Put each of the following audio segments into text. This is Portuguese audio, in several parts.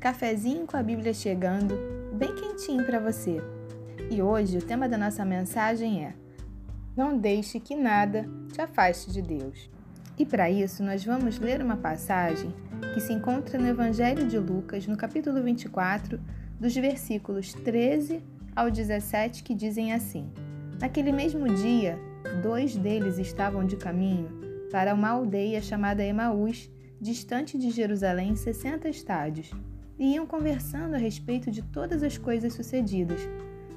cafezinho com a Bíblia chegando, bem quentinho para você. E hoje o tema da nossa mensagem é: Não deixe que nada te afaste de Deus. E para isso nós vamos ler uma passagem que se encontra no Evangelho de Lucas, no capítulo 24, dos versículos 13 ao 17, que dizem assim: Naquele mesmo dia, dois deles estavam de caminho para uma aldeia chamada Emaús, distante de Jerusalém 60 estádios e iam conversando a respeito de todas as coisas sucedidas.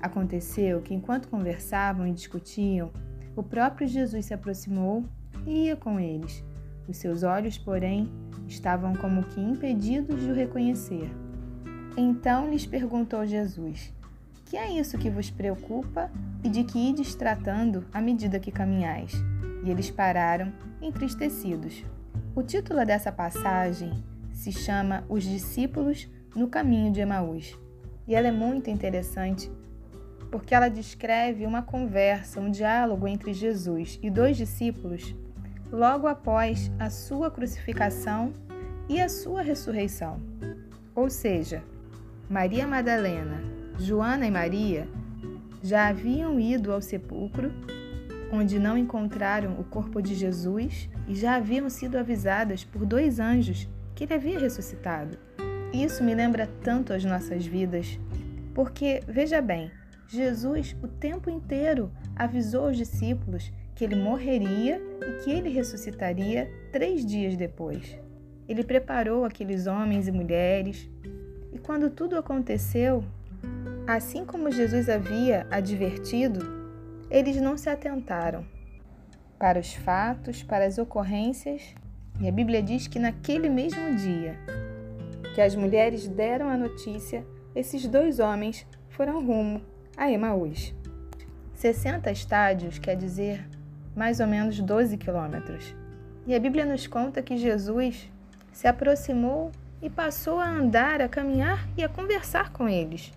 Aconteceu que, enquanto conversavam e discutiam, o próprio Jesus se aproximou e ia com eles. Os seus olhos, porém, estavam como que impedidos de o reconhecer. Então lhes perguntou Jesus: Que é isso que vos preocupa e de que ides tratando à medida que caminhais? E eles pararam, entristecidos. O título dessa passagem se chama Os Discípulos no Caminho de Emaús. E ela é muito interessante porque ela descreve uma conversa, um diálogo entre Jesus e dois discípulos logo após a sua crucificação e a sua ressurreição. Ou seja, Maria Madalena, Joana e Maria já haviam ido ao sepulcro, onde não encontraram o corpo de Jesus e já haviam sido avisadas por dois anjos que ele havia ressuscitado. Isso me lembra tanto as nossas vidas, porque, veja bem, Jesus o tempo inteiro avisou os discípulos que ele morreria e que ele ressuscitaria três dias depois. Ele preparou aqueles homens e mulheres, e quando tudo aconteceu, assim como Jesus havia advertido, eles não se atentaram para os fatos, para as ocorrências e a Bíblia diz que naquele mesmo dia que as mulheres deram a notícia, esses dois homens foram rumo a Emaús. 60 estádios quer dizer mais ou menos 12 quilômetros. E a Bíblia nos conta que Jesus se aproximou e passou a andar, a caminhar e a conversar com eles.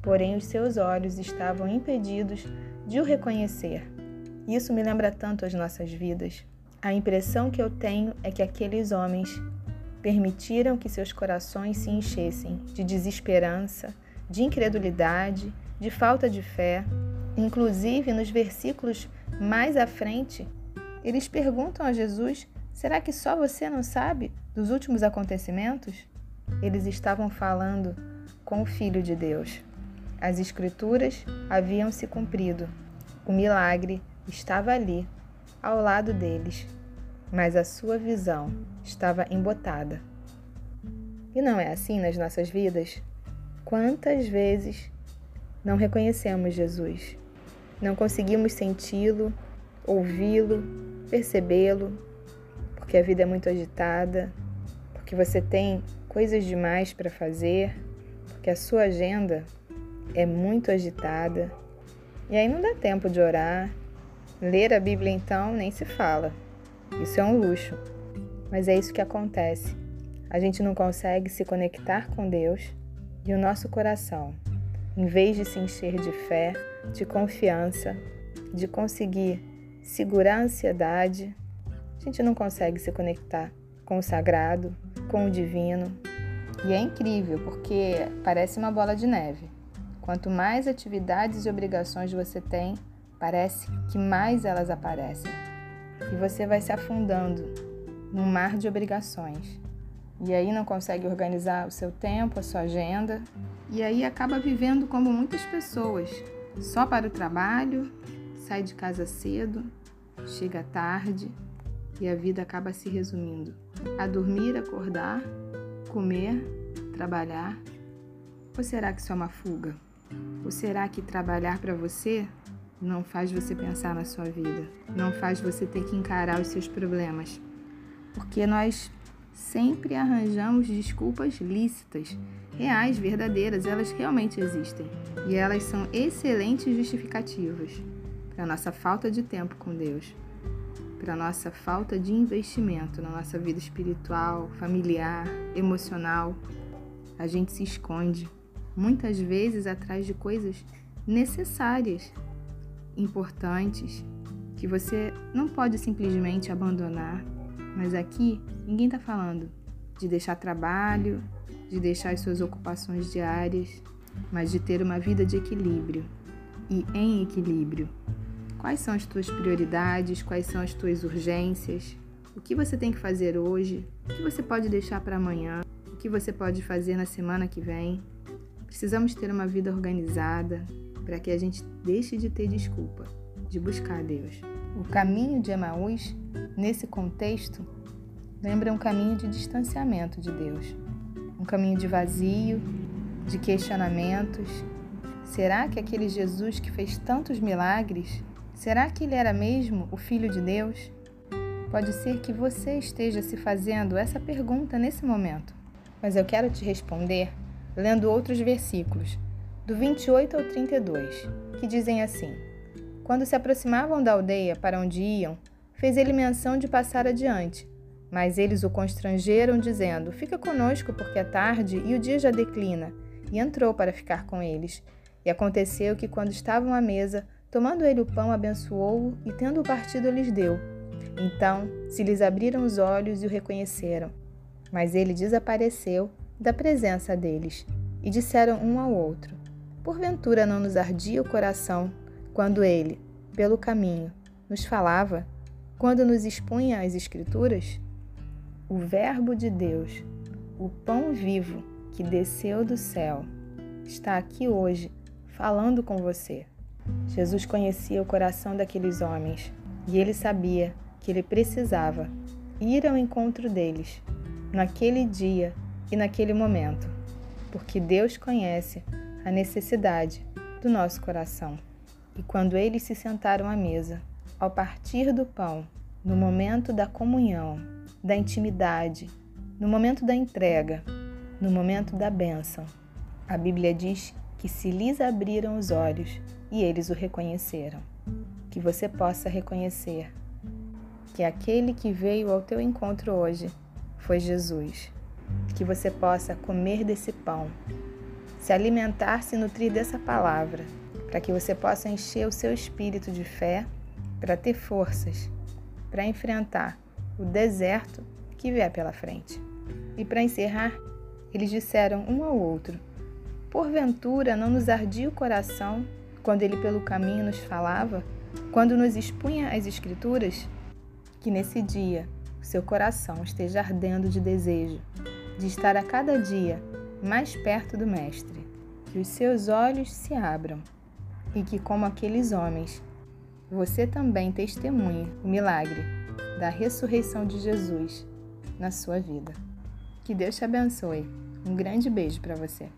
Porém, os seus olhos estavam impedidos de o reconhecer. Isso me lembra tanto as nossas vidas. A impressão que eu tenho é que aqueles homens permitiram que seus corações se enchessem de desesperança, de incredulidade, de falta de fé. Inclusive, nos versículos mais à frente, eles perguntam a Jesus: será que só você não sabe dos últimos acontecimentos? Eles estavam falando com o Filho de Deus. As Escrituras haviam se cumprido. O milagre estava ali ao lado deles, mas a sua visão estava embotada. E não é assim nas nossas vidas? Quantas vezes não reconhecemos Jesus? Não conseguimos senti-lo, ouvi-lo, percebê-lo, porque a vida é muito agitada, porque você tem coisas demais para fazer, porque a sua agenda é muito agitada. E aí não dá tempo de orar, Ler a Bíblia, então, nem se fala. Isso é um luxo. Mas é isso que acontece. A gente não consegue se conectar com Deus e o nosso coração, em vez de se encher de fé, de confiança, de conseguir segurar a ansiedade, a gente não consegue se conectar com o sagrado, com o divino. E é incrível porque parece uma bola de neve. Quanto mais atividades e obrigações você tem, Parece que mais elas aparecem e você vai se afundando num mar de obrigações. E aí não consegue organizar o seu tempo, a sua agenda, e aí acaba vivendo como muitas pessoas, só para o trabalho, sai de casa cedo, chega tarde e a vida acaba se resumindo a dormir, acordar, comer, trabalhar. Ou será que isso é uma fuga? Ou será que trabalhar para você não faz você pensar na sua vida, não faz você ter que encarar os seus problemas, porque nós sempre arranjamos desculpas lícitas, reais, verdadeiras, elas realmente existem. E elas são excelentes justificativas para nossa falta de tempo com Deus, para nossa falta de investimento na nossa vida espiritual, familiar, emocional. A gente se esconde muitas vezes atrás de coisas necessárias importantes que você não pode simplesmente abandonar. Mas aqui ninguém está falando de deixar trabalho, de deixar as suas ocupações diárias, mas de ter uma vida de equilíbrio e em equilíbrio. Quais são as tuas prioridades? Quais são as tuas urgências? O que você tem que fazer hoje? O que você pode deixar para amanhã? O que você pode fazer na semana que vem? Precisamos ter uma vida organizada para que a gente deixe de ter desculpa de buscar Deus. O caminho de Emaús, nesse contexto, lembra um caminho de distanciamento de Deus, um caminho de vazio, de questionamentos. Será que aquele Jesus que fez tantos milagres, será que ele era mesmo o Filho de Deus? Pode ser que você esteja se fazendo essa pergunta nesse momento, mas eu quero te responder lendo outros versículos, do 28 ao 32, que dizem assim: Quando se aproximavam da aldeia para onde iam, fez ele menção de passar adiante. Mas eles o constrangeram, dizendo: Fica conosco, porque é tarde e o dia já declina. E entrou para ficar com eles. E aconteceu que, quando estavam à mesa, tomando ele o pão, abençoou-o e, tendo-o partido, lhes deu. Então se lhes abriram os olhos e o reconheceram. Mas ele desapareceu da presença deles. E disseram um ao outro: Porventura não nos ardia o coração quando ele, pelo caminho, nos falava, quando nos expunha as Escrituras? o Verbo de Deus, o pão vivo que desceu do céu, está aqui hoje falando com você. Jesus conhecia o coração daqueles homens e ele sabia que ele precisava ir ao encontro deles naquele dia e naquele momento, porque Deus conhece a necessidade do nosso coração. E quando eles se sentaram à mesa, ao partir do pão, no momento da comunhão, da intimidade, no momento da entrega, no momento da bênção. A Bíblia diz que se lhes abriram os olhos e eles o reconheceram. Que você possa reconhecer que aquele que veio ao teu encontro hoje foi Jesus. Que você possa comer desse pão, se alimentar, se nutrir dessa palavra, para que você possa encher o seu espírito de fé, para ter forças para enfrentar o deserto que vier pela frente. E para encerrar, eles disseram um ao outro: Porventura não nos ardia o coração quando ele pelo caminho nos falava, quando nos expunha as Escrituras? Que nesse dia seu coração esteja ardendo de desejo de estar a cada dia mais perto do Mestre, que os seus olhos se abram e que, como aqueles homens, você também testemunhe o milagre da ressurreição de Jesus na sua vida. Que Deus te abençoe. Um grande beijo para você.